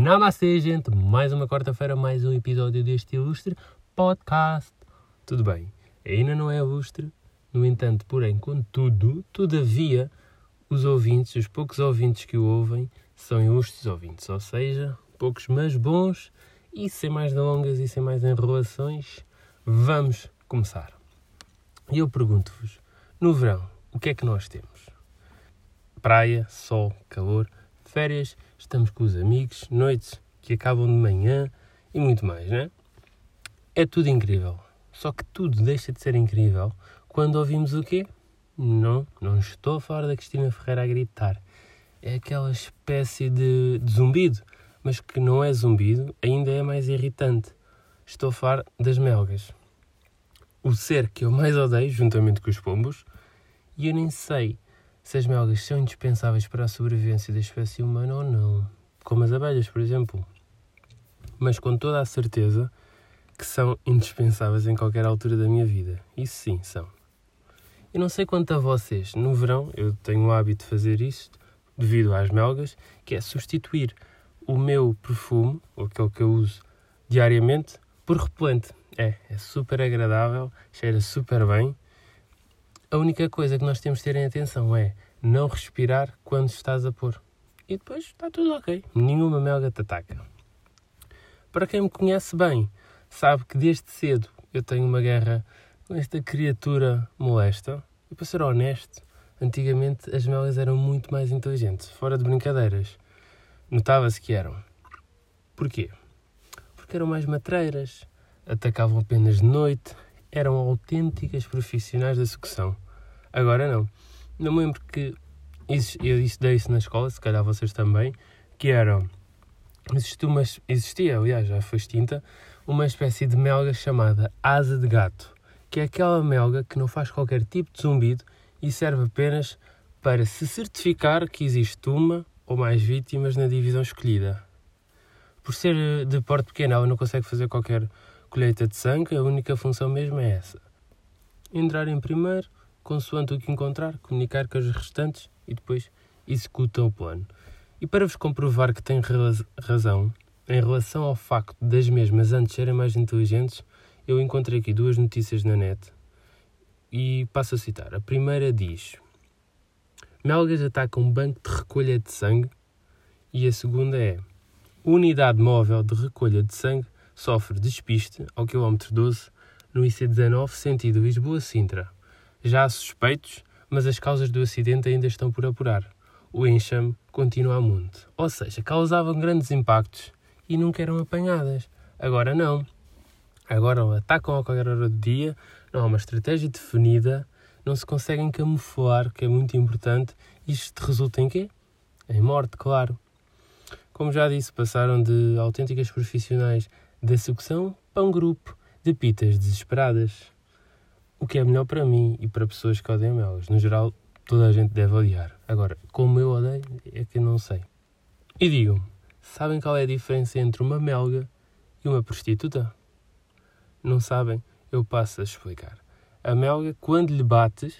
Namastê, gente! Mais uma quarta-feira, mais um episódio deste ilustre podcast. Tudo bem, ainda não é ilustre, no entanto, porém, contudo, todavia, os ouvintes, os poucos ouvintes que o ouvem, são ilustres ouvintes, ou seja, poucos mas bons. E sem mais delongas e sem mais enrolações, vamos começar. E eu pergunto-vos: no verão, o que é que nós temos? Praia, sol, calor, férias, estamos com os amigos, noites que acabam de manhã e muito mais, né? É tudo incrível. Só que tudo deixa de ser incrível quando ouvimos o quê? Não, não estou fora da Cristina Ferreira a gritar. É aquela espécie de, de zumbido, mas que não é zumbido, ainda é mais irritante. Estou a falar das melgas. O ser que eu mais odeio, juntamente com os pombos, e eu nem sei se as melgas são indispensáveis para a sobrevivência da espécie humana ou não, como as abelhas, por exemplo. Mas com toda a certeza que são indispensáveis em qualquer altura da minha vida. Isso sim, são. Eu não sei quanto a vocês, no verão eu tenho o hábito de fazer isto devido às melgas, que é substituir o meu perfume, aquele que eu uso diariamente, por repelente. É, é super agradável, cheira super bem a única coisa que nós temos de ter em atenção é não respirar quando estás a pôr. E depois está tudo ok. Nenhuma melga te ataca. Para quem me conhece bem, sabe que desde cedo eu tenho uma guerra com esta criatura molesta. E para ser honesto, antigamente as melgas eram muito mais inteligentes, fora de brincadeiras. Notava-se que eram. Porquê? Porque eram mais matreiras, atacavam apenas de noite eram autênticas profissionais da sucção. Agora não. Não me lembro que eu estudei isso na escola, se calhar vocês também, que eram. Existia, uma, existia, aliás, já foi extinta, uma espécie de melga chamada asa de gato, que é aquela melga que não faz qualquer tipo de zumbido e serve apenas para se certificar que existe uma ou mais vítimas na divisão escolhida. Por ser de porte pequeno, ela não consegue fazer qualquer colheita de sangue, a única função mesmo é essa. Entrar em primeiro, consoante o que encontrar, comunicar com os restantes e depois executam o plano. E para vos comprovar que tenho razão, em relação ao facto das mesmas antes serem mais inteligentes, eu encontrei aqui duas notícias na net e passo a citar. A primeira diz: Melgas atacam um banco de recolha de sangue e a segunda é: Unidade móvel de recolha de sangue sofre despiste ao quilómetro 12 no IC19 sentido Lisboa-Sintra. Já há suspeitos, mas as causas do acidente ainda estão por apurar. O enxame continua a monte. Ou seja, causavam grandes impactos e nunca eram apanhadas. Agora não. Agora atacam a qualquer hora do dia, não há uma estratégia definida, não se conseguem camuflar, que é muito importante. Isto resulta em quê? Em morte, claro. Como já disse, passaram de autênticas profissionais da sucção para um grupo de pitas desesperadas. O que é melhor para mim e para pessoas que odeiam melgas. No geral, toda a gente deve odiar. Agora, como eu odeio, é que eu não sei. E digam sabem qual é a diferença entre uma melga e uma prostituta? Não sabem? Eu passo a explicar. A melga, quando lhe bates,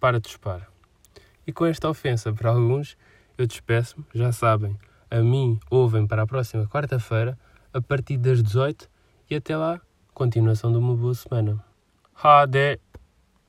para de chupar. E com esta ofensa para alguns, eu despeço-me, já sabem. A mim ouvem para a próxima quarta-feira a partir das 18 e até lá, continuação de uma boa semana. 派で